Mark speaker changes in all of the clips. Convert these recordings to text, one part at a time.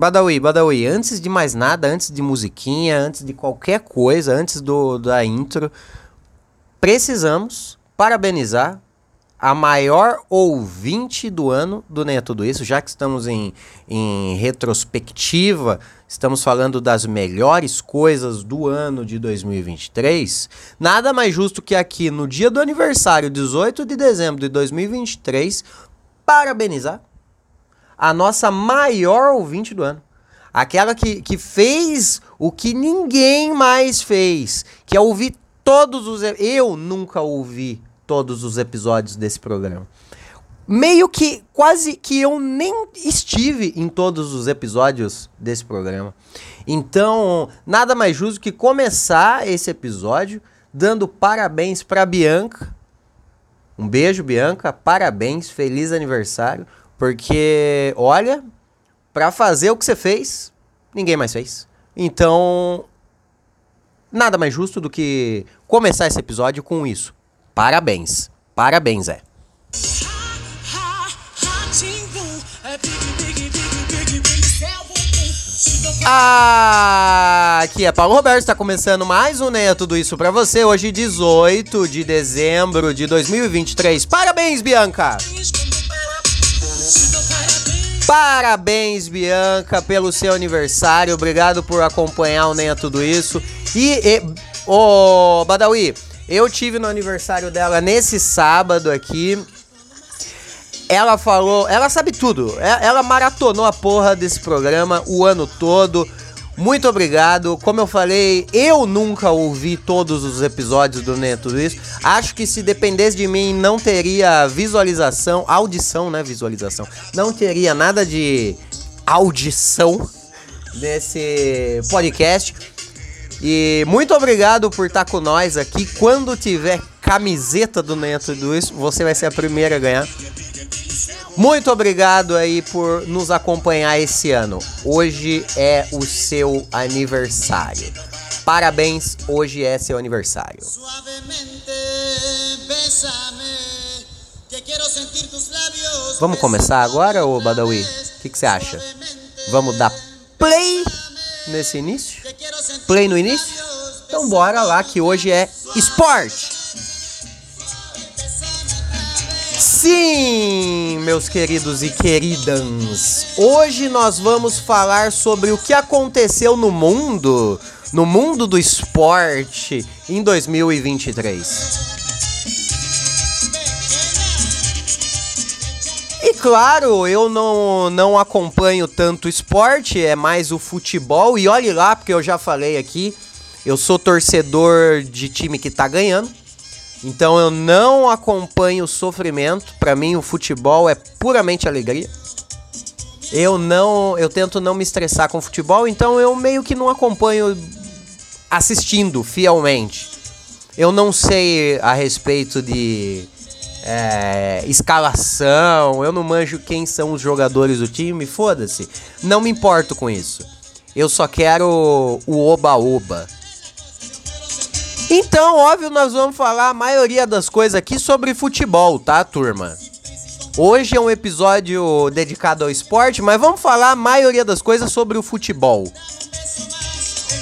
Speaker 1: Badawi, Badawi, antes de mais nada, antes de musiquinha, antes de qualquer coisa, antes do da intro, precisamos parabenizar a maior ouvinte do ano do Nem é Tudo Isso, já que estamos em, em retrospectiva, estamos falando das melhores coisas do ano de 2023. Nada mais justo que aqui, no dia do aniversário, 18 de dezembro de 2023, parabenizar a nossa maior ouvinte do ano. Aquela que, que fez o que ninguém mais fez, que é ouvir todos os. Eu nunca ouvi todos os episódios desse programa. Meio que quase que eu nem estive em todos os episódios desse programa. Então, nada mais justo que começar esse episódio dando parabéns para Bianca. Um beijo, Bianca. Parabéns, feliz aniversário. Porque, olha, para fazer o que você fez, ninguém mais fez. Então, nada mais justo do que começar esse episódio com isso. Parabéns. Parabéns, é. Ah, aqui é Paulo Roberto, está começando mais um Né Tudo Isso para você, hoje 18 de dezembro de 2023. Parabéns, Bianca! Parabéns, Bianca, pelo seu aniversário. Obrigado por acompanhar o Nem Tudo Isso. E, ô, Badawi, eu tive no aniversário dela nesse sábado aqui. Ela falou, ela sabe tudo. É, ela maratonou a porra desse programa o ano todo. Muito obrigado. Como eu falei, eu nunca ouvi todos os episódios do Nem Tudo Isso. Acho que se dependesse de mim, não teria visualização, audição, né? Visualização. Não teria nada de audição nesse podcast. E muito obrigado por estar com nós aqui. Quando tiver camiseta do Neto do isso, você vai ser a primeira a ganhar. Muito obrigado aí por nos acompanhar esse ano. Hoje é o seu aniversário. Parabéns, hoje é seu aniversário. Vamos começar agora, ô Badawi? O que, que você acha? Vamos dar play nesse início? Play no início? Então bora lá que hoje é esporte. Sim, meus queridos e queridas. Hoje nós vamos falar sobre o que aconteceu no mundo, no mundo do esporte em 2023. E claro, eu não, não acompanho tanto esporte, é mais o futebol. E olhe lá, porque eu já falei aqui, eu sou torcedor de time que tá ganhando. Então eu não acompanho o sofrimento. Para mim, o futebol é puramente alegria. Eu não, eu tento não me estressar com o futebol, então eu meio que não acompanho assistindo fielmente. Eu não sei a respeito de é, escalação, eu não manjo quem são os jogadores do time, foda-se. Não me importo com isso. Eu só quero o oba-oba. Então, óbvio, nós vamos falar a maioria das coisas aqui sobre futebol, tá, turma? Hoje é um episódio dedicado ao esporte, mas vamos falar a maioria das coisas sobre o futebol.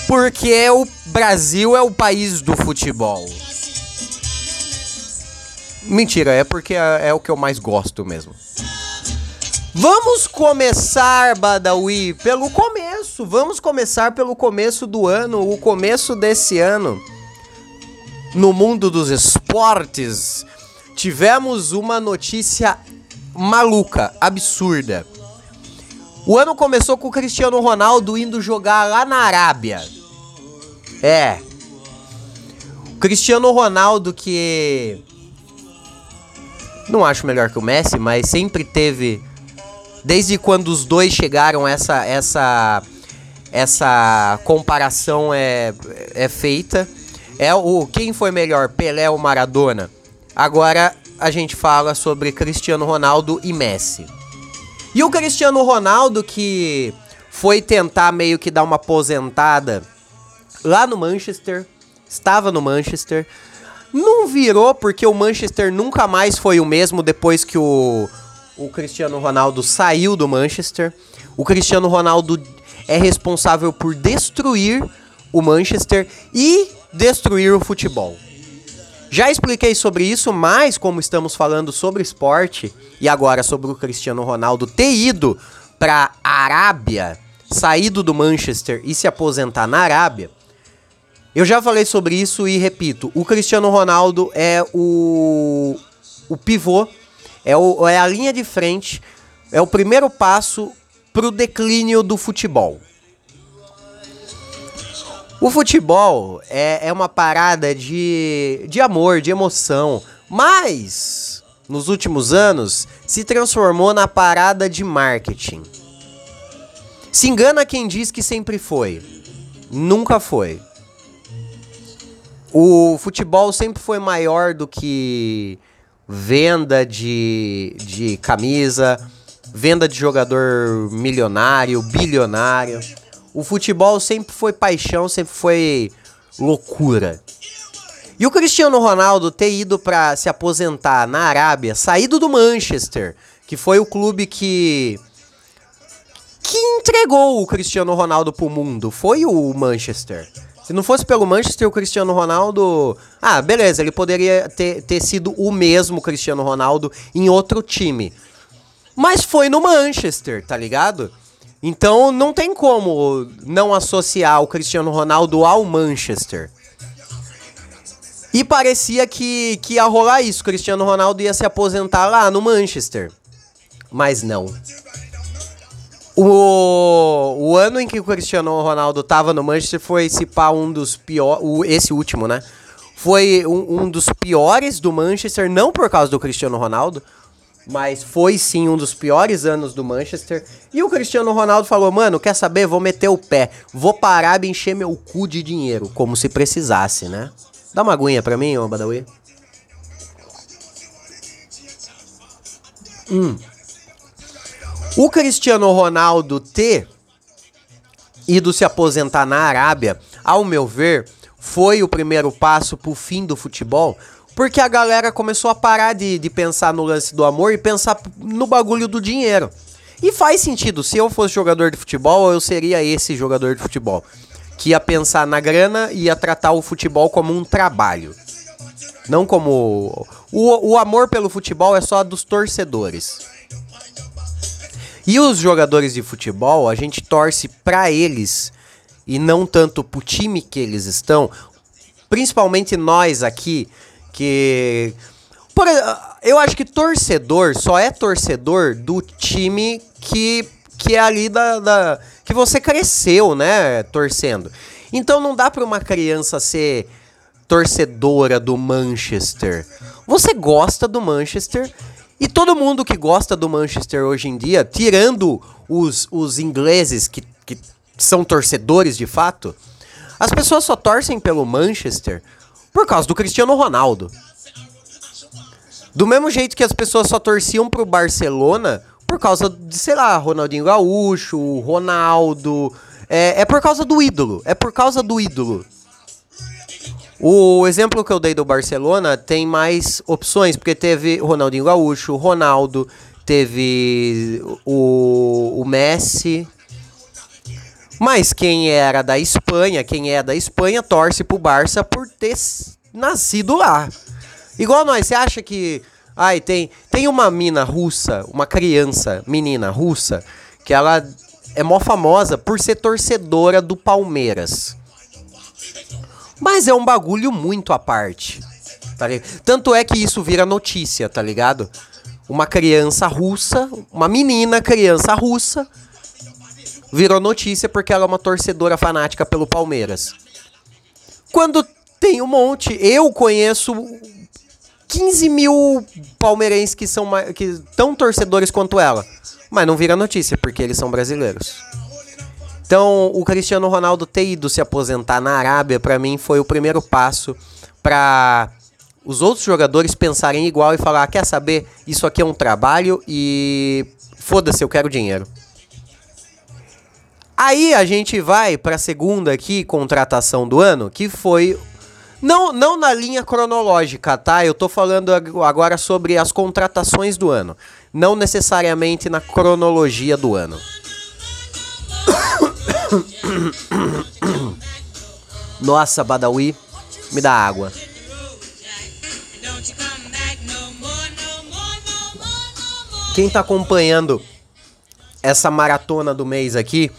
Speaker 1: Porque o Brasil é o país do futebol. Mentira, é porque é, é o que eu mais gosto mesmo. Vamos começar, Badawi, pelo começo. Vamos começar pelo começo do ano, o começo desse ano. No mundo dos esportes, tivemos uma notícia maluca, absurda. O ano começou com o Cristiano Ronaldo indo jogar lá na Arábia. É. Cristiano Ronaldo que não acho melhor que o Messi, mas sempre teve desde quando os dois chegaram essa essa essa comparação é, é feita. É o quem foi melhor, Pelé ou Maradona? Agora a gente fala sobre Cristiano Ronaldo e Messi. E o Cristiano Ronaldo que foi tentar meio que dar uma aposentada lá no Manchester, estava no Manchester, não virou porque o Manchester nunca mais foi o mesmo depois que o, o Cristiano Ronaldo saiu do Manchester. O Cristiano Ronaldo é responsável por destruir o Manchester e destruir o futebol. Já expliquei sobre isso, mas como estamos falando sobre esporte e agora sobre o Cristiano Ronaldo ter ido para a Arábia, saído do Manchester e se aposentar na Arábia, eu já falei sobre isso e repito, o Cristiano Ronaldo é o o pivô, é, o, é a linha de frente, é o primeiro passo para o declínio do futebol. O futebol é, é uma parada de, de amor, de emoção, mas nos últimos anos se transformou na parada de marketing. Se engana quem diz que sempre foi. Nunca foi. O futebol sempre foi maior do que venda de, de camisa, venda de jogador milionário, bilionário. O futebol sempre foi paixão, sempre foi loucura. E o Cristiano Ronaldo ter ido para se aposentar na Arábia, saído do Manchester, que foi o clube que que entregou o Cristiano Ronaldo pro mundo, foi o Manchester. Se não fosse pelo Manchester, o Cristiano Ronaldo. Ah, beleza, ele poderia ter, ter sido o mesmo Cristiano Ronaldo em outro time. Mas foi no Manchester, tá ligado? Então não tem como não associar o Cristiano Ronaldo ao Manchester. E parecia que, que ia rolar isso. Cristiano Ronaldo ia se aposentar lá no Manchester. Mas não. O, o ano em que o Cristiano Ronaldo tava no Manchester foi se pá um dos piores. Esse último, né? Foi um, um dos piores do Manchester, não por causa do Cristiano Ronaldo, mas foi sim um dos piores anos do Manchester. E o Cristiano Ronaldo falou: Mano, quer saber? Vou meter o pé, vou parar de encher meu cu de dinheiro, como se precisasse, né? Dá uma aguinha pra mim, ô Badawi. Hum. O Cristiano Ronaldo ter ido se aposentar na Arábia, ao meu ver, foi o primeiro passo pro fim do futebol, porque a galera começou a parar de, de pensar no lance do amor e pensar no bagulho do dinheiro. E faz sentido, se eu fosse jogador de futebol, eu seria esse jogador de futebol. Que ia pensar na grana e ia tratar o futebol como um trabalho. Não como. O, o amor pelo futebol é só dos torcedores. E os jogadores de futebol, a gente torce para eles e não tanto pro time que eles estão. Principalmente nós aqui, que. Por, eu acho que torcedor só é torcedor do time que, que é ali da, da. que você cresceu, né? Torcendo. Então não dá pra uma criança ser torcedora do Manchester. Você gosta do Manchester e todo mundo que gosta do Manchester hoje em dia, tirando os, os ingleses que, que são torcedores de fato, as pessoas só torcem pelo Manchester por causa do Cristiano Ronaldo. Do mesmo jeito que as pessoas só torciam pro Barcelona por causa de, sei lá, Ronaldinho Gaúcho, Ronaldo. É, é por causa do ídolo. É por causa do ídolo. O exemplo que eu dei do Barcelona tem mais opções, porque teve Ronaldinho Gaúcho, Ronaldo, teve o, o Messi. Mas quem era da Espanha, quem é da Espanha, torce pro Barça por ter nascido lá. Igual nós, você acha que. Ai, tem, tem uma mina russa, uma criança, menina russa, que ela é mó famosa por ser torcedora do Palmeiras. Mas é um bagulho muito à parte. Tá Tanto é que isso vira notícia, tá ligado? Uma criança russa, uma menina criança russa, virou notícia porque ela é uma torcedora fanática pelo Palmeiras. Quando tem um monte, eu conheço 15 mil palmeirenses que são que tão torcedores quanto ela. Mas não vira notícia, porque eles são brasileiros. Então, o Cristiano Ronaldo ter ido se aposentar na Arábia, para mim, foi o primeiro passo para os outros jogadores pensarem igual e falar: quer saber, isso aqui é um trabalho e foda-se, eu quero dinheiro. Aí a gente vai para a segunda aqui contratação do ano, que foi não, não na linha cronológica, tá? Eu tô falando agora sobre as contratações do ano. não necessariamente na cronologia do ano. Nossa, Badawi, me dá água. Quem tá acompanhando essa maratona do mês aqui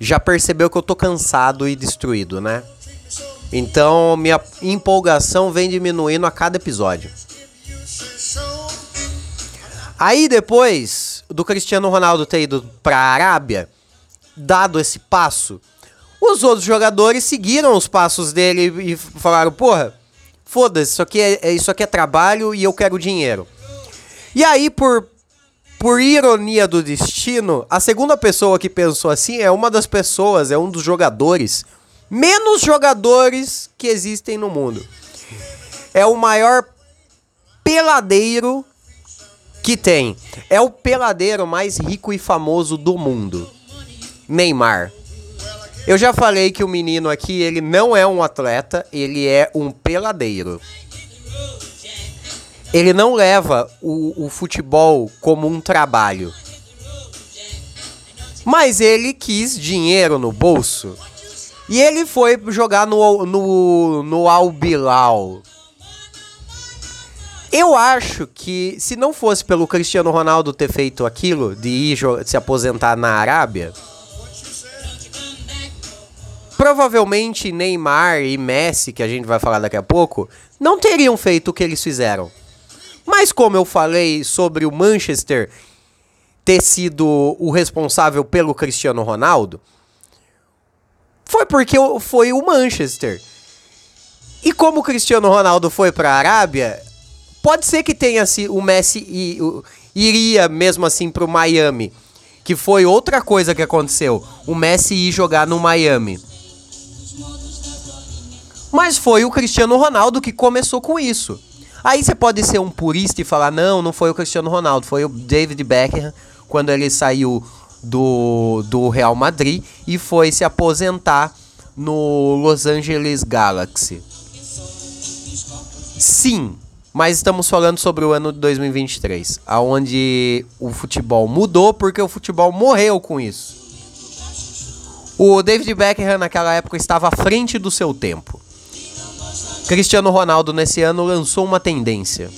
Speaker 1: já percebeu que eu tô cansado e destruído, né? Então minha empolgação vem diminuindo a cada episódio. Aí depois do Cristiano Ronaldo ter ido para a Arábia, dado esse passo, os outros jogadores seguiram os passos dele e falaram: porra, foda-se, isso, aqui é, é, isso aqui é trabalho e eu quero dinheiro. E aí, por, por ironia do destino, a segunda pessoa que pensou assim é uma das pessoas, é um dos jogadores, menos jogadores que existem no mundo. É o maior peladeiro que tem. É o peladeiro mais rico e famoso do mundo. Neymar. Eu já falei que o menino aqui, ele não é um atleta, ele é um peladeiro. Ele não leva o, o futebol como um trabalho. Mas ele quis dinheiro no bolso. E ele foi jogar no, no, no Al Bilal, eu acho que se não fosse pelo Cristiano Ronaldo ter feito aquilo, de ir se aposentar na Arábia, provavelmente Neymar e Messi, que a gente vai falar daqui a pouco, não teriam feito o que eles fizeram. Mas como eu falei sobre o Manchester ter sido o responsável pelo Cristiano Ronaldo, foi porque foi o Manchester. E como o Cristiano Ronaldo foi para a Arábia, Pode ser que tenha se o Messi e, o, iria mesmo assim pro Miami, que foi outra coisa que aconteceu. O Messi ir jogar no Miami. Mas foi o Cristiano Ronaldo que começou com isso. Aí você pode ser um purista e falar: não, não foi o Cristiano Ronaldo, foi o David Beckham quando ele saiu do, do Real Madrid e foi se aposentar no Los Angeles Galaxy. Sim, mas estamos falando sobre o ano de 2023, aonde o futebol mudou porque o futebol morreu com isso. O David Beckham naquela época estava à frente do seu tempo. Cristiano Ronaldo nesse ano lançou uma tendência.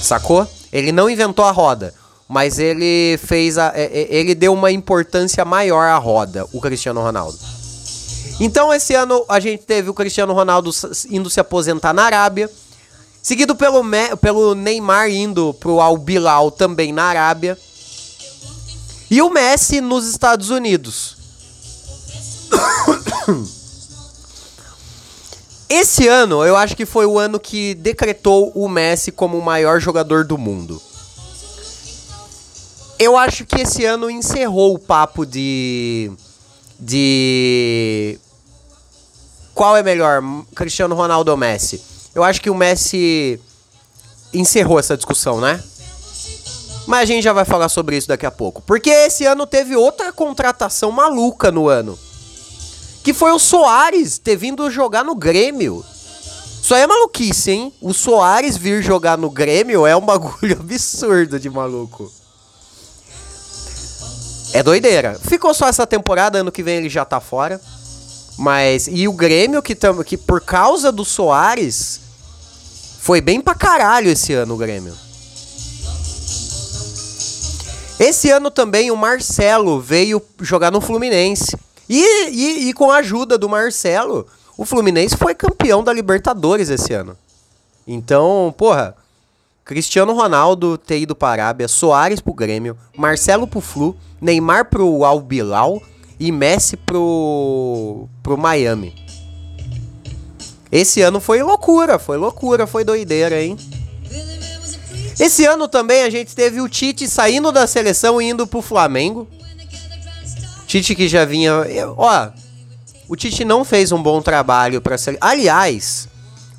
Speaker 1: Sacou? Ele não inventou a roda, mas ele fez a, é, é, ele deu uma importância maior à roda, o Cristiano Ronaldo. Então esse ano a gente teve o Cristiano Ronaldo indo se aposentar na Arábia Seguido pelo, Me pelo Neymar indo pro Al Bilal também na Arábia. E o Messi nos Estados Unidos. Esse ano, eu acho que foi o ano que decretou o Messi como o maior jogador do mundo. Eu acho que esse ano encerrou o papo de. De. Qual é melhor, Cristiano Ronaldo ou Messi? Eu acho que o Messi encerrou essa discussão, né? Mas a gente já vai falar sobre isso daqui a pouco. Porque esse ano teve outra contratação maluca no ano. Que foi o Soares ter vindo jogar no Grêmio. Isso aí é maluquice, hein? O Soares vir jogar no Grêmio é um bagulho absurdo de maluco. É doideira. Ficou só essa temporada, ano que vem ele já tá fora. Mas. E o Grêmio, que, tam, que por causa do Soares. Foi bem pra caralho esse ano o Grêmio. Esse ano também o Marcelo veio jogar no Fluminense. E, e, e, com a ajuda do Marcelo, o Fluminense foi campeão da Libertadores esse ano. Então, porra, Cristiano Ronaldo ter ido para a Arábia, Soares pro Grêmio, Marcelo pro Flu, Neymar pro Al Bilal e Messi pro, pro Miami. Esse ano foi loucura, foi loucura, foi doideira, hein? Esse ano também a gente teve o Tite saindo da seleção e indo pro Flamengo. Tite que já vinha. Ó, o Tite não fez um bom trabalho pra seleção. Aliás,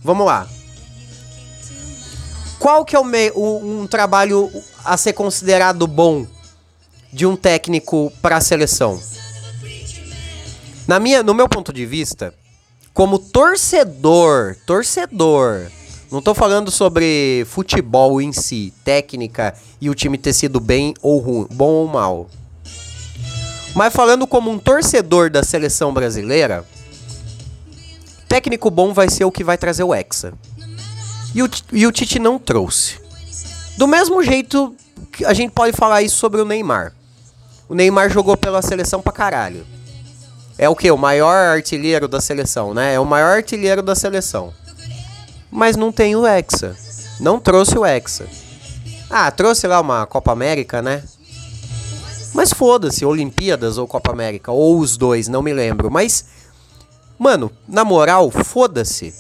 Speaker 1: vamos lá. Qual que é o me... um trabalho a ser considerado bom de um técnico para a seleção? Na minha, no meu ponto de vista, como torcedor, torcedor Não tô falando sobre futebol em si, técnica e o time ter sido bem ou ruim, bom ou mal. Mas falando como um torcedor da seleção brasileira, técnico bom vai ser o que vai trazer o Hexa. E o, e o Tite não trouxe. Do mesmo jeito que a gente pode falar isso sobre o Neymar. O Neymar jogou pela seleção pra caralho. É o que? O maior artilheiro da seleção, né? É o maior artilheiro da seleção mas não tem o Hexa. Não trouxe o Hexa. Ah, trouxe lá uma Copa América, né? Mas foda-se, Olimpíadas ou Copa América, ou os dois, não me lembro. Mas, mano, na moral, foda-se.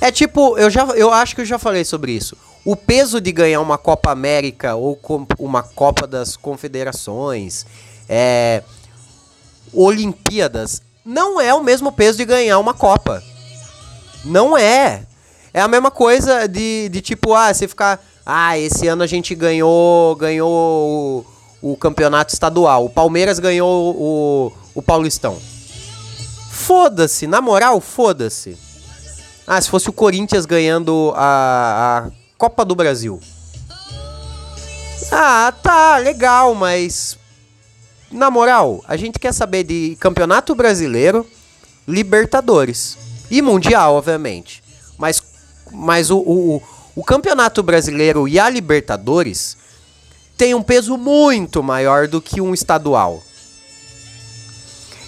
Speaker 1: É tipo, eu, já, eu acho que eu já falei sobre isso. O peso de ganhar uma Copa América ou uma Copa das Confederações, é, Olimpíadas, não é o mesmo peso de ganhar uma Copa. Não é. É a mesma coisa de, de tipo, ah, você ficar. Ah, esse ano a gente ganhou ganhou o, campeonato estadual. O Palmeiras ganhou o, o Paulistão. Foda-se, na moral, foda-se. Ah, se fosse o Corinthians ganhando a, a Copa do Brasil. Ah, tá, legal, mas. Na moral, a gente quer saber de Campeonato Brasileiro, Libertadores. E Mundial, obviamente. Mas, mas o, o, o Campeonato Brasileiro e a Libertadores tem um peso muito maior do que um estadual.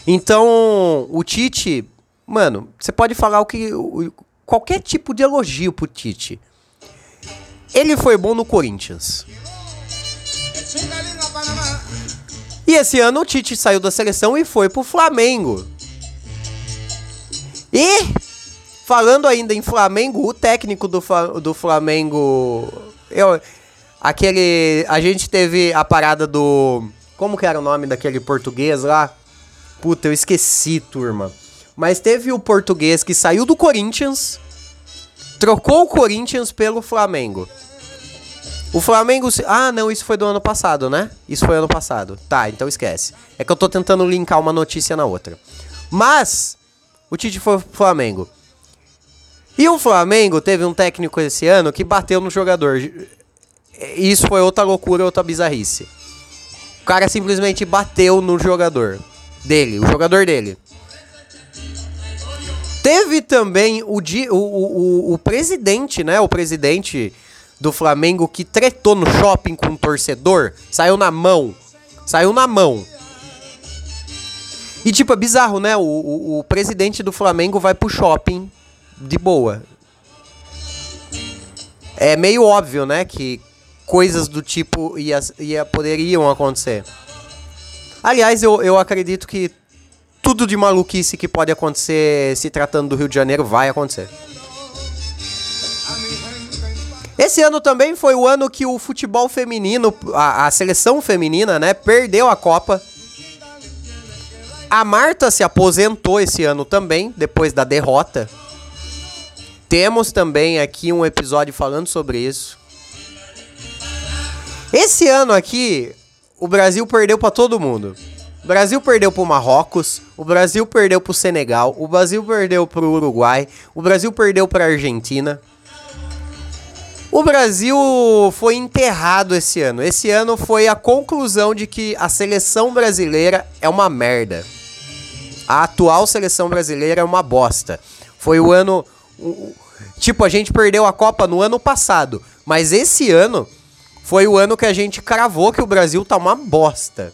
Speaker 1: Então, o Tite, mano, você pode falar o que qualquer tipo de elogio pro Tite. Ele foi bom no Corinthians. E esse ano o Tite saiu da seleção e foi pro Flamengo. E, falando ainda em Flamengo, o técnico do, do Flamengo. Eu, aquele. A gente teve a parada do. Como que era o nome daquele português lá? Puta, eu esqueci, turma. Mas teve o português que saiu do Corinthians, trocou o Corinthians pelo Flamengo. O Flamengo. Ah, não, isso foi do ano passado, né? Isso foi ano passado. Tá, então esquece. É que eu tô tentando linkar uma notícia na outra. Mas o Tite foi pro Flamengo. E o Flamengo teve um técnico esse ano que bateu no jogador. Isso foi outra loucura, outra bizarrice. O cara simplesmente bateu no jogador dele, o jogador dele. Teve também o, o, o, o presidente, né? O presidente do Flamengo que tretou no shopping com um torcedor. Saiu na mão. Saiu na mão. E tipo, é bizarro, né? O, o, o presidente do Flamengo vai pro shopping de boa. É meio óbvio, né? Que coisas do tipo ia, ia, poderiam acontecer. Aliás, eu, eu acredito que tudo de maluquice que pode acontecer se tratando do Rio de Janeiro vai acontecer. Esse ano também foi o ano que o futebol feminino, a, a seleção feminina, né, perdeu a Copa a Marta se aposentou esse ano também, depois da derrota. Temos também aqui um episódio falando sobre isso. Esse ano aqui, o Brasil perdeu para todo mundo. O Brasil perdeu para o Marrocos, o Brasil perdeu para o Senegal, o Brasil perdeu para o Uruguai, o Brasil perdeu para a Argentina. O Brasil foi enterrado esse ano. Esse ano foi a conclusão de que a seleção brasileira é uma merda. A atual seleção brasileira é uma bosta. Foi o ano. Tipo, a gente perdeu a Copa no ano passado. Mas esse ano foi o ano que a gente cravou que o Brasil tá uma bosta.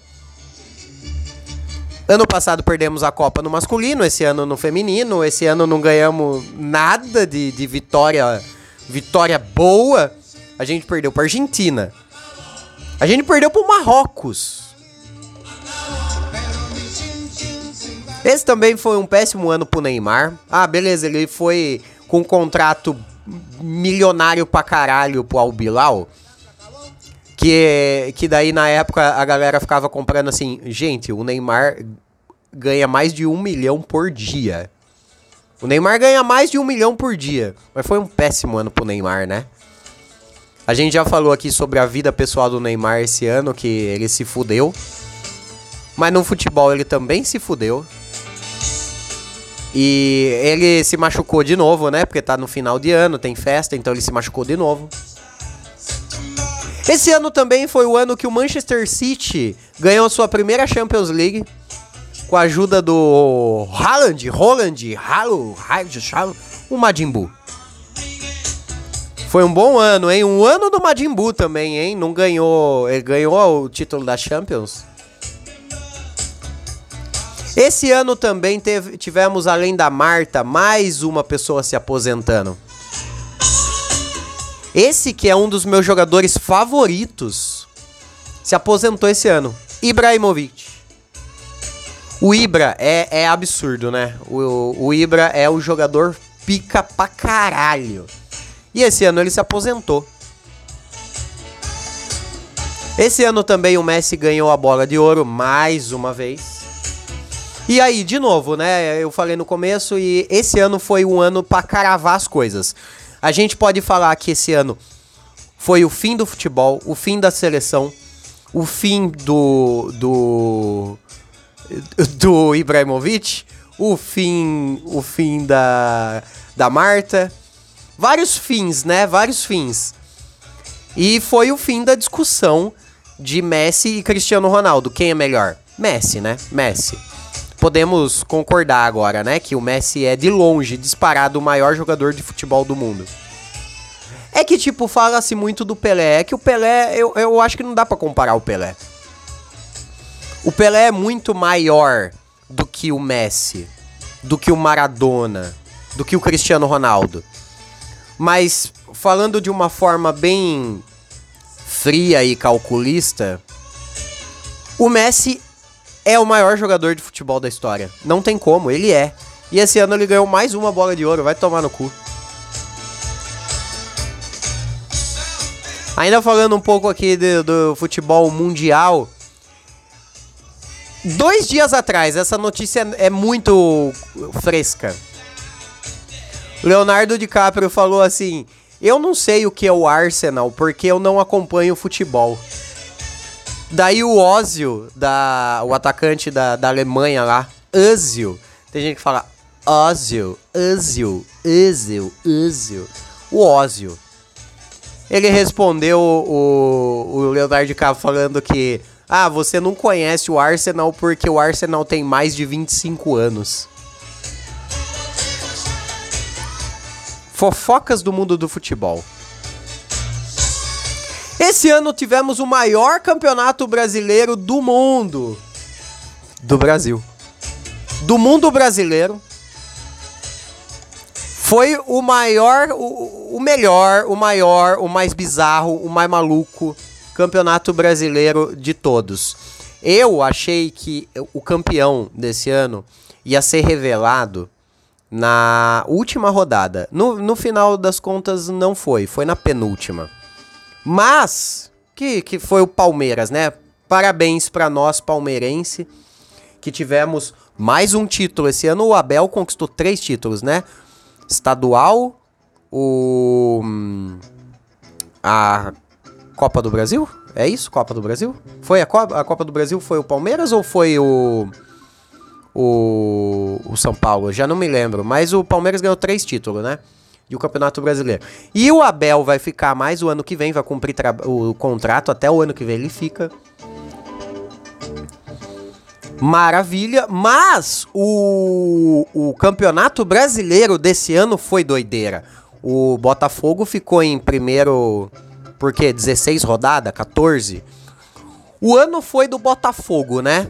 Speaker 1: Ano passado perdemos a Copa no masculino, esse ano no feminino. Esse ano não ganhamos nada de, de vitória, vitória boa. A gente perdeu pra Argentina. A gente perdeu pro Marrocos. Esse também foi um péssimo ano pro Neymar. Ah, beleza, ele foi com um contrato milionário pra caralho pro Albilau. Que, que daí na época a galera ficava comprando assim, gente, o Neymar ganha mais de um milhão por dia. O Neymar ganha mais de um milhão por dia. Mas foi um péssimo ano pro Neymar, né? A gente já falou aqui sobre a vida pessoal do Neymar esse ano, que ele se fudeu. Mas no futebol ele também se fudeu. E ele se machucou de novo, né? Porque tá no final de ano, tem festa, então ele se machucou de novo. Esse ano também foi o ano que o Manchester City ganhou sua primeira Champions League com a ajuda do Haaland, Holland, Halo, Halo, o Majin Buu. Foi um bom ano, hein? Um ano do Majin Buu também, hein? Não ganhou, ele ganhou o título da Champions. Esse ano também teve, tivemos, além da Marta, mais uma pessoa se aposentando. Esse que é um dos meus jogadores favoritos se aposentou esse ano. Ibrahimovic. O Ibra é, é absurdo, né? O, o Ibra é o jogador pica pra caralho. E esse ano ele se aposentou. Esse ano também o Messi ganhou a bola de ouro mais uma vez. E aí, de novo, né? Eu falei no começo e esse ano foi um ano para caravar as coisas. A gente pode falar que esse ano foi o fim do futebol, o fim da seleção, o fim do do do Ibrahimovic, o fim o fim da da Marta, vários fins, né? Vários fins. E foi o fim da discussão de Messi e Cristiano Ronaldo. Quem é melhor? Messi, né? Messi podemos concordar agora, né? Que o Messi é de longe, disparado, o maior jogador de futebol do mundo. É que, tipo, fala-se muito do Pelé. É que o Pelé, eu, eu acho que não dá para comparar o Pelé. O Pelé é muito maior do que o Messi, do que o Maradona, do que o Cristiano Ronaldo. Mas, falando de uma forma bem fria e calculista, o Messi é o maior jogador de futebol da história. Não tem como, ele é. E esse ano ele ganhou mais uma bola de ouro, vai tomar no cu. Ainda falando um pouco aqui do, do futebol mundial. Dois dias atrás, essa notícia é muito fresca. Leonardo DiCaprio falou assim: Eu não sei o que é o Arsenal porque eu não acompanho futebol. Daí o Ozil, da, o atacante da, da Alemanha lá, Özil. Tem gente que fala Ozil, Özil, Özil, Özil. O Ozil. Ele respondeu o, o Leonardo DiCaprio falando que ah, você não conhece o Arsenal porque o Arsenal tem mais de 25 anos. Fofocas do mundo do futebol. Esse ano tivemos o maior campeonato brasileiro do mundo. Do Brasil. Do mundo brasileiro. Foi o maior, o, o melhor, o maior, o mais bizarro, o mais maluco campeonato brasileiro de todos. Eu achei que o campeão desse ano ia ser revelado na última rodada. No, no final das contas, não foi, foi na penúltima. Mas, que, que foi o Palmeiras, né? Parabéns para nós, palmeirense, que tivemos mais um título. Esse ano o Abel conquistou três títulos, né? Estadual, o. Hum, a Copa do Brasil? É isso? Copa do Brasil? Foi a Copa, a Copa do Brasil? Foi o Palmeiras ou foi o. O, o São Paulo? Já não me lembro. Mas o Palmeiras ganhou três títulos, né? E o Campeonato Brasileiro. E o Abel vai ficar mais o ano que vem, vai cumprir o contrato até o ano que vem ele fica. Maravilha, mas o, o Campeonato Brasileiro desse ano foi doideira. O Botafogo ficou em primeiro, por quê? 16 rodada, 14. O ano foi do Botafogo, né?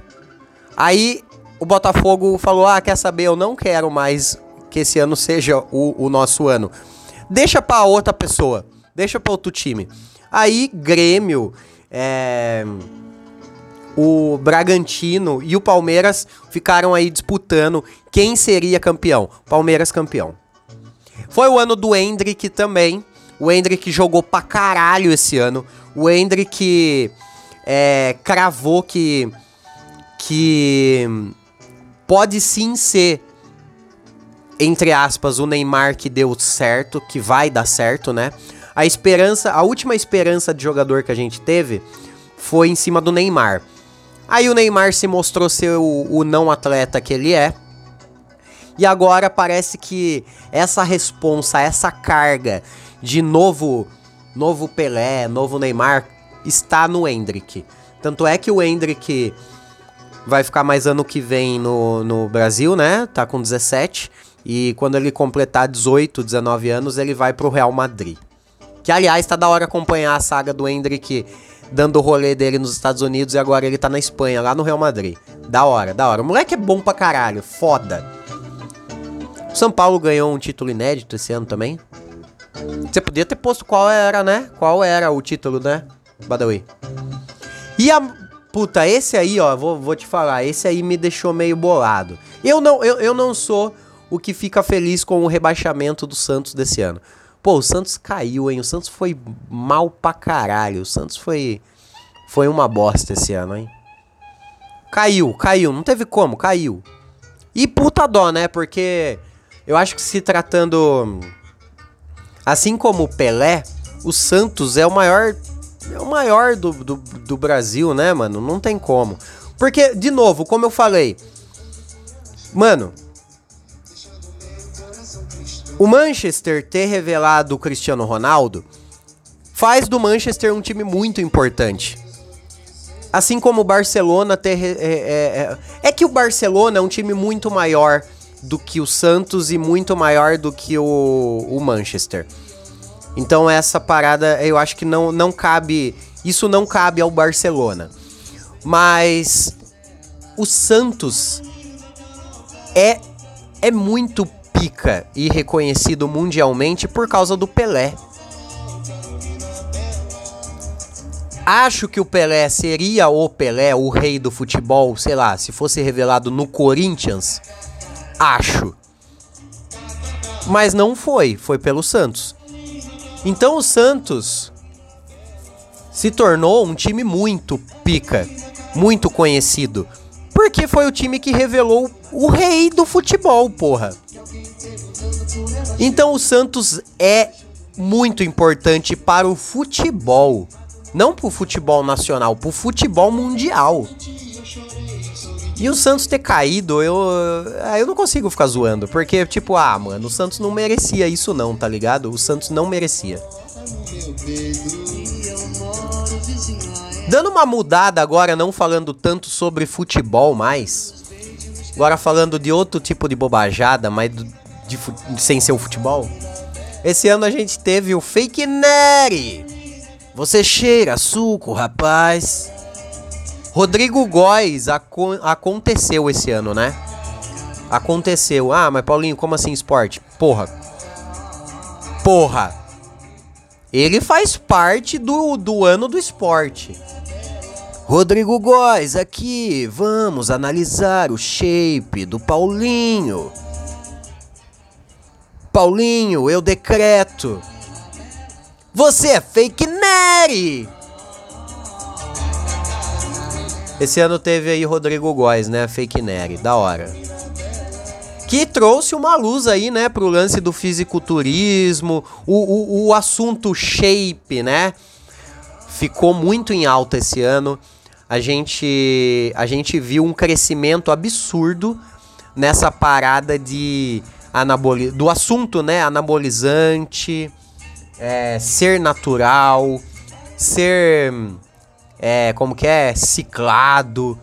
Speaker 1: Aí o Botafogo falou: "Ah, quer saber, eu não quero mais que esse ano seja o, o nosso ano. Deixa para outra pessoa, deixa para outro time. Aí, Grêmio, é, o Bragantino e o Palmeiras ficaram aí disputando quem seria campeão. Palmeiras campeão. Foi o ano do Hendrick também. O Hendrick jogou pra caralho esse ano. O Hendrick é, cravou que, que pode sim ser entre aspas, o Neymar que deu certo, que vai dar certo, né? A esperança, a última esperança de jogador que a gente teve foi em cima do Neymar. Aí o Neymar se mostrou ser o, o não atleta que ele é. E agora parece que essa responsa, essa carga de novo, novo Pelé, novo Neymar está no Hendrick. Tanto é que o Hendrick vai ficar mais ano que vem no, no Brasil, né? Tá com 17. E quando ele completar 18, 19 anos, ele vai pro Real Madrid. Que aliás, tá da hora acompanhar a saga do Hendrick dando o rolê dele nos Estados Unidos e agora ele tá na Espanha, lá no Real Madrid. Da hora, da hora. O moleque é bom pra caralho, foda. O São Paulo ganhou um título inédito esse ano também. Você podia ter posto qual era, né? Qual era o título, né? Badawi. E a. Puta, esse aí, ó, vou, vou te falar, esse aí me deixou meio bolado. Eu não, eu, eu não sou o que fica feliz com o rebaixamento do Santos desse ano. Pô, o Santos caiu, hein? O Santos foi mal pra caralho. O Santos foi. Foi uma bosta esse ano, hein? Caiu, caiu. Não teve como, caiu. E puta dó, né? Porque eu acho que se tratando. Assim como o Pelé, o Santos é o maior. É o maior do, do, do Brasil, né, mano? Não tem como. Porque, de novo, como eu falei. Mano, o Manchester ter revelado o Cristiano Ronaldo faz do Manchester um time muito importante. Assim como o Barcelona ter. É, é, é, é, que o Barcelona é um time muito maior do que o Santos e muito maior do que o, o Manchester. Então essa parada eu acho que não, não cabe. Isso não cabe ao Barcelona. Mas o Santos é, é muito pica e reconhecido mundialmente por causa do Pelé. Acho que o Pelé seria o Pelé, o rei do futebol, sei lá, se fosse revelado no Corinthians. Acho. Mas não foi, foi pelo Santos. Então o Santos se tornou um time muito pica, muito conhecido. Porque foi o time que revelou o rei do futebol, porra. Então o Santos é muito importante para o futebol. Não para o futebol nacional, para o futebol mundial. E o Santos ter caído, eu, ah, eu não consigo ficar zoando. Porque, tipo, ah, mano, o Santos não merecia isso, não, tá ligado? O Santos não merecia. Dando uma mudada agora, não falando tanto sobre futebol mais. Agora falando de outro tipo de bobajada, mas de, sem ser o futebol. Esse ano a gente teve o Fake Nery. Você cheira suco, rapaz. Rodrigo Góes aco aconteceu esse ano, né? Aconteceu. Ah, mas Paulinho, como assim esporte? Porra. Porra. Ele faz parte do, do ano do esporte. Rodrigo Góes aqui. Vamos analisar o shape do Paulinho. Paulinho, eu decreto. Você é fake Nery! Esse ano teve aí Rodrigo Góes, né? Fake Nery, da hora. Que trouxe uma luz aí, né, pro lance do fisiculturismo, o, o, o assunto shape, né? Ficou muito em alta esse ano. A gente, a gente viu um crescimento absurdo nessa parada de anaboli do assunto, né? Anabolizante, é, ser natural, ser. É, como que é? Ciclado.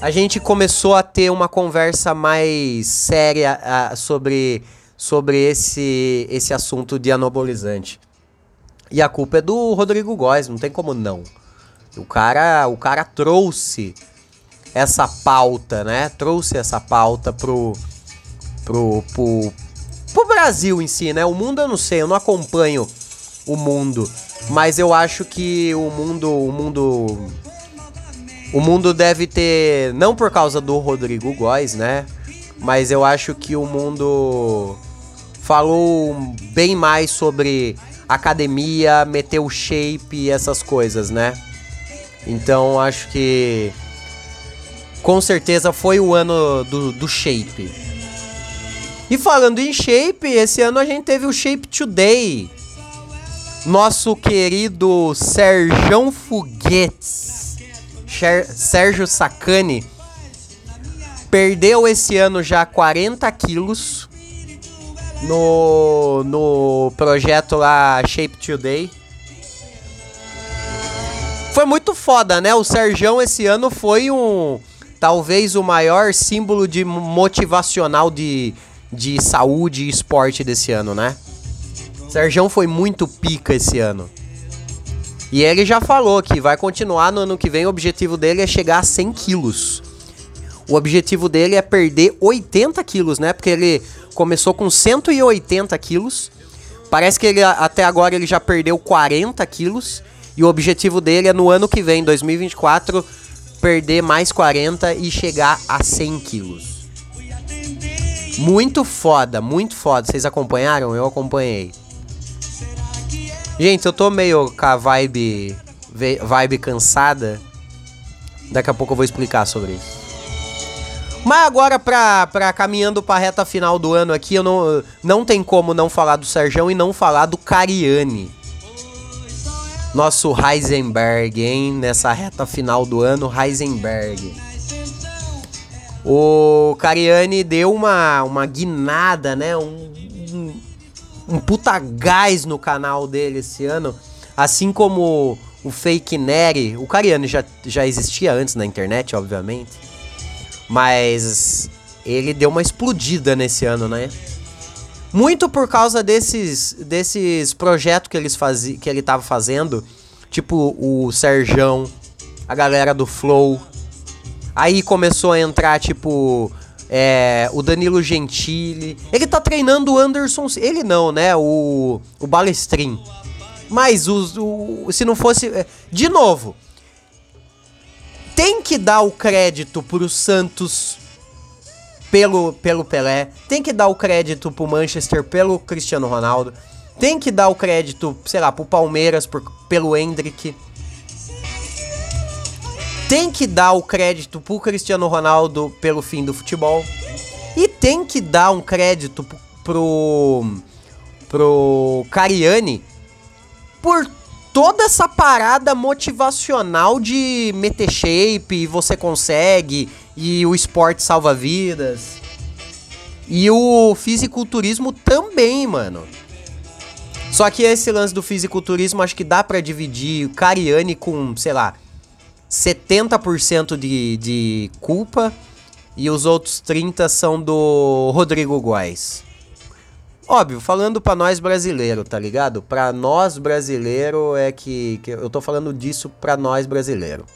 Speaker 1: A gente começou a ter uma conversa mais séria sobre, sobre esse, esse assunto de anabolizante. E a culpa é do Rodrigo Góes, não tem como não. O cara, o cara trouxe essa pauta, né? Trouxe essa pauta pro, pro, pro, pro Brasil em si, né? O mundo eu não sei, eu não acompanho o mundo. Mas eu acho que o mundo. O mundo. O mundo deve ter. Não por causa do Rodrigo Góes, né? Mas eu acho que o mundo falou bem mais sobre academia, meter o shape e essas coisas, né? Então acho que com certeza foi o ano do, do shape. E falando em shape, esse ano a gente teve o Shape Today. Nosso querido Sérgio Foguetes, Sérgio Sacani, Perdeu esse ano já 40 quilos no, no projeto lá Shape Today. Foi muito foda, né? O Serjão esse ano foi um. Talvez o maior símbolo de motivacional de, de saúde e esporte desse ano, né? Serjão foi muito pica esse ano. E ele já falou que vai continuar no ano que vem. O objetivo dele é chegar a 100 quilos. O objetivo dele é perder 80 quilos, né? Porque ele começou com 180 quilos. Parece que ele até agora ele já perdeu 40 quilos. E o objetivo dele é no ano que vem, 2024, perder mais 40 e chegar a 100 quilos. Muito foda, muito foda. Vocês acompanharam? Eu acompanhei. Gente, eu tô meio com a vibe, vibe cansada. Daqui a pouco eu vou explicar sobre isso. Mas agora, pra, pra caminhando pra reta final do ano aqui, eu não, não tem como não falar do Serjão e não falar do Cariani. Nosso Heisenberg, hein? Nessa reta final do ano, Heisenberg. O Cariani deu uma, uma guinada, né? Um, um, um puta gás no canal dele esse ano. Assim como o Fake Neri. O Cariani já, já existia antes na internet, obviamente. Mas ele deu uma explodida nesse ano, né? Muito por causa desses, desses projetos que, eles que ele tava fazendo. Tipo o Serjão, a galera do Flow. Aí começou a entrar, tipo, é, o Danilo Gentili. Ele tá treinando o Anderson. Ele não, né? O, o Balestrin. Mas o, o, se não fosse. É, de novo, tem que dar o crédito pro Santos pelo, pelo Pelé, tem que dar o crédito pro Manchester pelo Cristiano Ronaldo, tem que dar o crédito, sei lá, pro Palmeiras por, pelo Hendrick. Tem que dar o crédito pro Cristiano Ronaldo pelo fim do futebol. E tem que dar um crédito pro pro Cariani por toda essa parada motivacional de meter shape, você consegue, e o esporte salva vidas. E o fisiculturismo também, mano. Só que esse lance do fisiculturismo acho que dá para dividir Cariani com, sei lá, 70% de, de culpa e os outros 30 são do Rodrigo Guais. Óbvio, falando para nós brasileiro, tá ligado? Para nós brasileiro é que, que eu tô falando disso para nós brasileiro.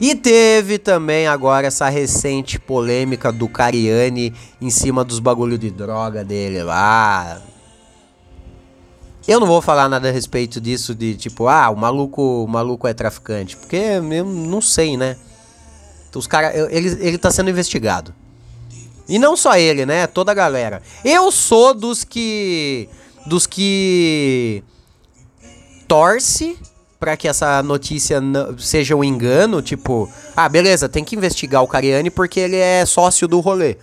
Speaker 1: E teve também agora essa recente polêmica do Cariani em cima dos bagulho de droga dele lá. Eu não vou falar nada a respeito disso de tipo, ah, o maluco, o maluco é traficante, porque eu não sei, né? Os cara, ele, ele tá sendo investigado. E não só ele, né? Toda a galera. Eu sou dos que. Dos que. Torce para que essa notícia seja um engano. Tipo, ah, beleza, tem que investigar o Cariani porque ele é sócio do rolê.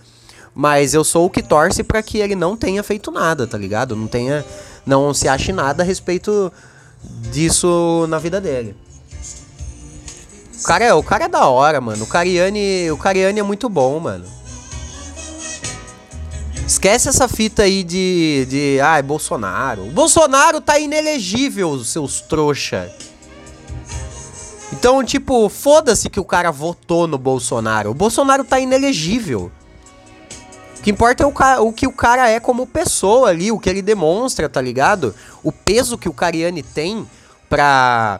Speaker 1: Mas eu sou o que torce para que ele não tenha feito nada, tá ligado? Não tenha. Não se ache nada a respeito disso na vida dele. O cara, é, o cara é da hora, mano. O Cariani, o Cariani é muito bom, mano. Esquece essa fita aí de. de ah, Bolsonaro. O Bolsonaro tá inelegível, seus trouxa. Então, tipo, foda-se que o cara votou no Bolsonaro. O Bolsonaro tá inelegível. O que importa é o, o, que o cara é como pessoa ali, o que ele demonstra, tá ligado? O peso que o Cariani tem pra.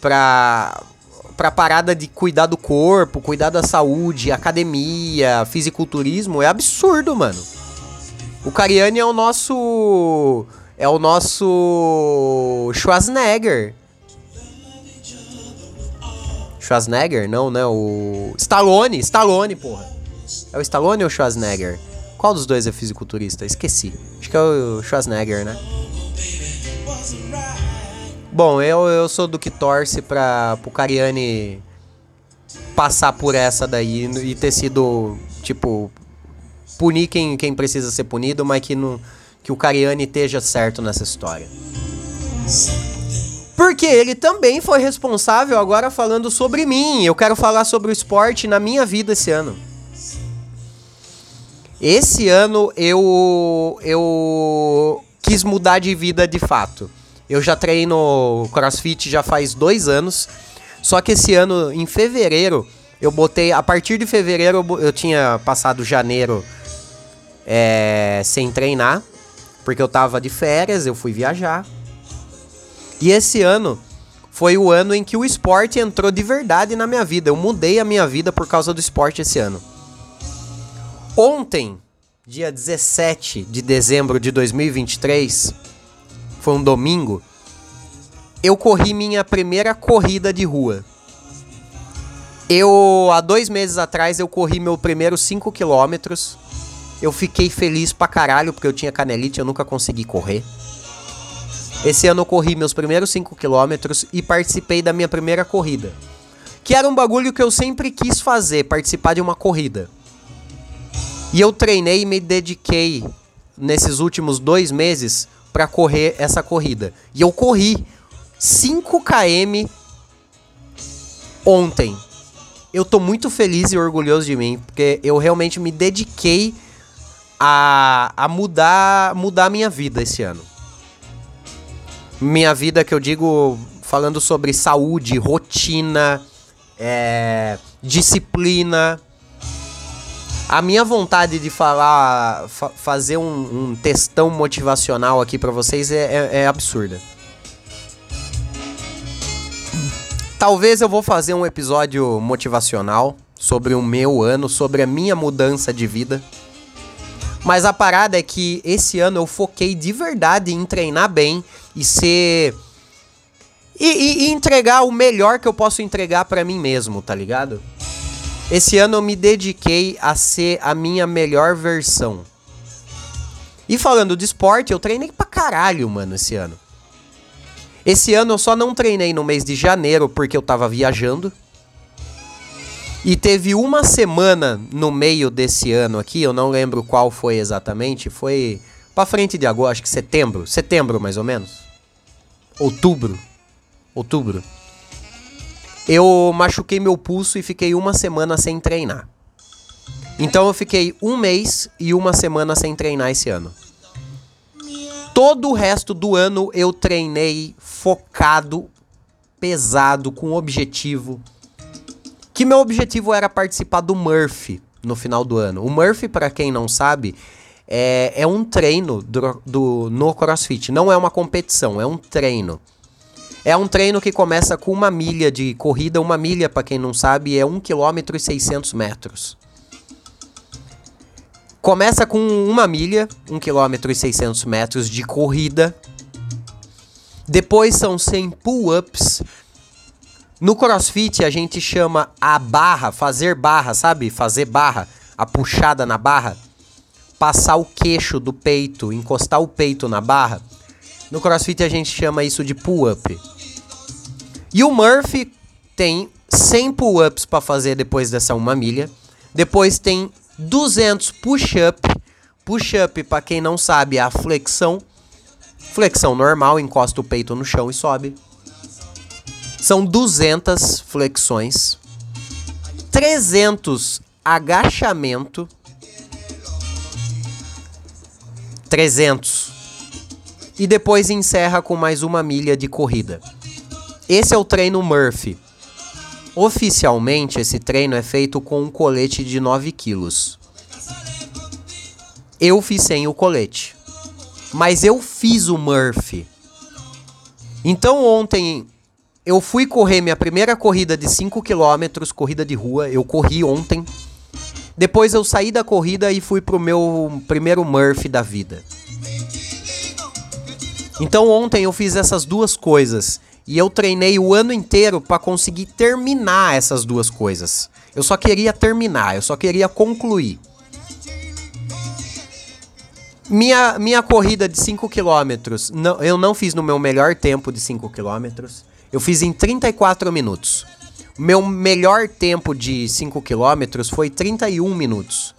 Speaker 1: pra. pra parada de cuidar do corpo, cuidar da saúde, academia, fisiculturismo, é absurdo, mano. O Cariani é o nosso. É o nosso. Schwarzenegger. Schwarzenegger? Não, né? O. Stallone! Stallone, porra! É o Stallone ou o Schwarzenegger? Qual dos dois é fisiculturista? Esqueci. Acho que é o Schwarzenegger, né? Bom, eu, eu sou do que torce pra, pro Cariani passar por essa daí e ter sido, tipo, punir quem, quem precisa ser punido, mas que, no, que o Cariani esteja certo nessa história. Porque ele também foi responsável agora falando sobre mim. Eu quero falar sobre o esporte na minha vida esse ano. Esse ano eu eu quis mudar de vida de fato. Eu já treino CrossFit já faz dois anos. Só que esse ano, em fevereiro, eu botei. A partir de fevereiro eu, tinha passado janeiro é, sem treinar. Porque eu tava de férias, eu fui viajar. E esse ano foi o ano em que o esporte entrou de verdade na minha vida. Eu mudei a minha vida por causa do esporte esse ano. Ontem, dia 17 de dezembro de 2023, foi um domingo, eu corri minha primeira corrida de rua. Eu, há dois meses atrás, eu corri meu primeiro 5 quilômetros. Eu fiquei feliz pra caralho, porque eu tinha canelite, eu nunca consegui correr. Esse ano eu corri meus primeiros 5 quilômetros e participei da minha primeira corrida. Que era um bagulho que eu sempre quis fazer, participar de uma corrida. E eu treinei e me dediquei nesses últimos dois meses para correr essa corrida. E eu corri 5 km ontem. Eu tô muito feliz e orgulhoso de mim, porque eu realmente me dediquei a, a mudar mudar minha vida esse ano minha vida que eu digo falando sobre saúde, rotina, é, disciplina. A minha vontade de falar, fa fazer um, um, motivacional aqui para vocês é, é, é absurda. Talvez eu vou fazer um episódio motivacional sobre o meu ano, sobre a minha mudança de vida. Mas a parada é que esse ano eu foquei de verdade em treinar bem e ser. E, e, e entregar o melhor que eu posso entregar para mim mesmo, tá ligado? Esse ano eu me dediquei a ser a minha melhor versão. E falando de esporte, eu treinei pra caralho, mano, esse ano. Esse ano eu só não treinei no mês de janeiro porque eu tava viajando. E teve uma semana no meio desse ano aqui, eu não lembro qual foi exatamente, foi pra frente de agosto, acho que setembro, setembro mais ou menos. Outubro. Outubro. Eu machuquei meu pulso e fiquei uma semana sem treinar. Então eu fiquei um mês e uma semana sem treinar esse ano. Todo o resto do ano eu treinei focado, pesado, com objetivo que meu objetivo era participar do Murphy no final do ano. O Murphy, para quem não sabe, é, é um treino do, do, no CrossFit. Não é uma competição, é um treino. É um treino que começa com uma milha de corrida. Uma milha, para quem não sabe, é 1 km e 600 metros. Começa com uma milha, 1 km e 600 metros de corrida. Depois são 100 pull-ups, no crossfit a gente chama a barra, fazer barra, sabe? Fazer barra, a puxada na barra. Passar o queixo do peito, encostar o peito na barra. No crossfit a gente chama isso de pull-up. E o Murphy tem 100 pull-ups para fazer depois dessa uma milha. Depois tem 200 push-up. Push-up, para quem não sabe, é a flexão. Flexão normal, encosta o peito no chão e sobe. São 200 flexões, 300 agachamento, 300. E depois encerra com mais uma milha de corrida. Esse é o treino Murphy. Oficialmente, esse treino é feito com um colete de 9 quilos. Eu fiz sem o colete. Mas eu fiz o Murphy. Então ontem eu fui correr minha primeira corrida de 5 km, corrida de rua. Eu corri ontem. Depois eu saí da corrida e fui pro meu primeiro Murphy da vida. Então ontem eu fiz essas duas coisas e eu treinei o ano inteiro para conseguir terminar essas duas coisas. Eu só queria terminar, eu só queria concluir. Minha, minha corrida de 5 km, não, eu não fiz no meu melhor tempo de 5 km. Eu fiz em 34 minutos. Meu melhor tempo de 5 km foi 31 minutos.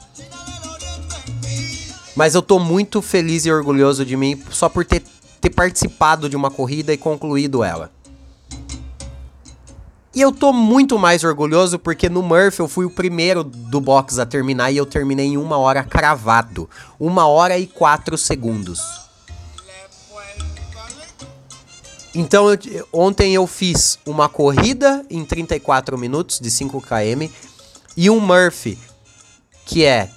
Speaker 1: Mas eu tô muito feliz e orgulhoso de mim só por ter, ter participado de uma corrida e concluído ela. E eu tô muito mais orgulhoso porque no Murphy eu fui o primeiro do box a terminar e eu terminei em uma hora cravado. Uma hora e quatro segundos. Então eu, ontem eu fiz uma corrida em 34 minutos de 5 km e um Murphy que é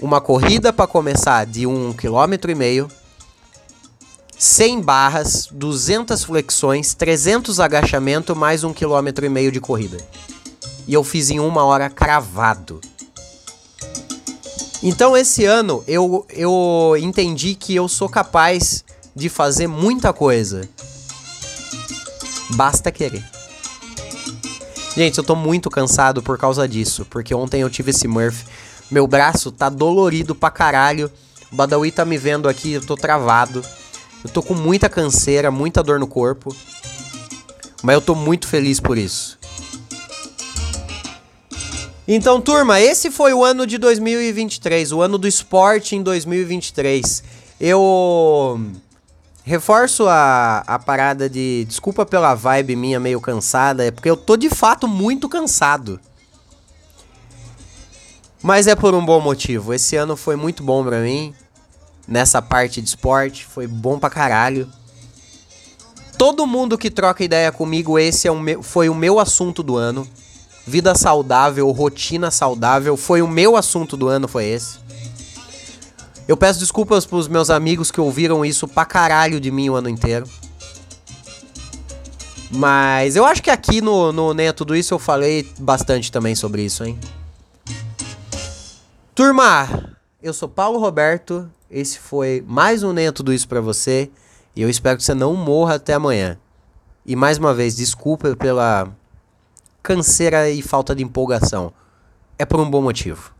Speaker 1: uma corrida para começar de 1 km e meio, 100 barras, 200 flexões, 300 agachamento mais 1 km e meio de corrida. E eu fiz em uma hora cravado. Então esse ano eu, eu entendi que eu sou capaz de fazer muita coisa. Basta querer. Gente, eu tô muito cansado por causa disso, porque ontem eu tive esse Murphy meu braço tá dolorido pra caralho. O Badawi tá me vendo aqui, eu tô travado. Eu tô com muita canseira, muita dor no corpo. Mas eu tô muito feliz por isso. Então, turma, esse foi o ano de 2023, o ano do esporte em 2023. Eu reforço a, a parada de. Desculpa pela vibe minha meio cansada, é porque eu tô de fato muito cansado. Mas é por um bom motivo. Esse ano foi muito bom para mim. Nessa parte de esporte. Foi bom pra caralho. Todo mundo que troca ideia comigo, esse é o meu, foi o meu assunto do ano. Vida saudável, rotina saudável. Foi o meu assunto do ano, foi esse. Eu peço desculpas pros meus amigos que ouviram isso pra caralho de mim o ano inteiro. Mas eu acho que aqui no, no Nem é Tudo Isso eu falei bastante também sobre isso, hein? Turma, eu sou Paulo Roberto. Esse foi mais um Nem Tudo Isso para você. E eu espero que você não morra até amanhã. E mais uma vez, desculpa pela canseira e falta de empolgação. É por um bom motivo.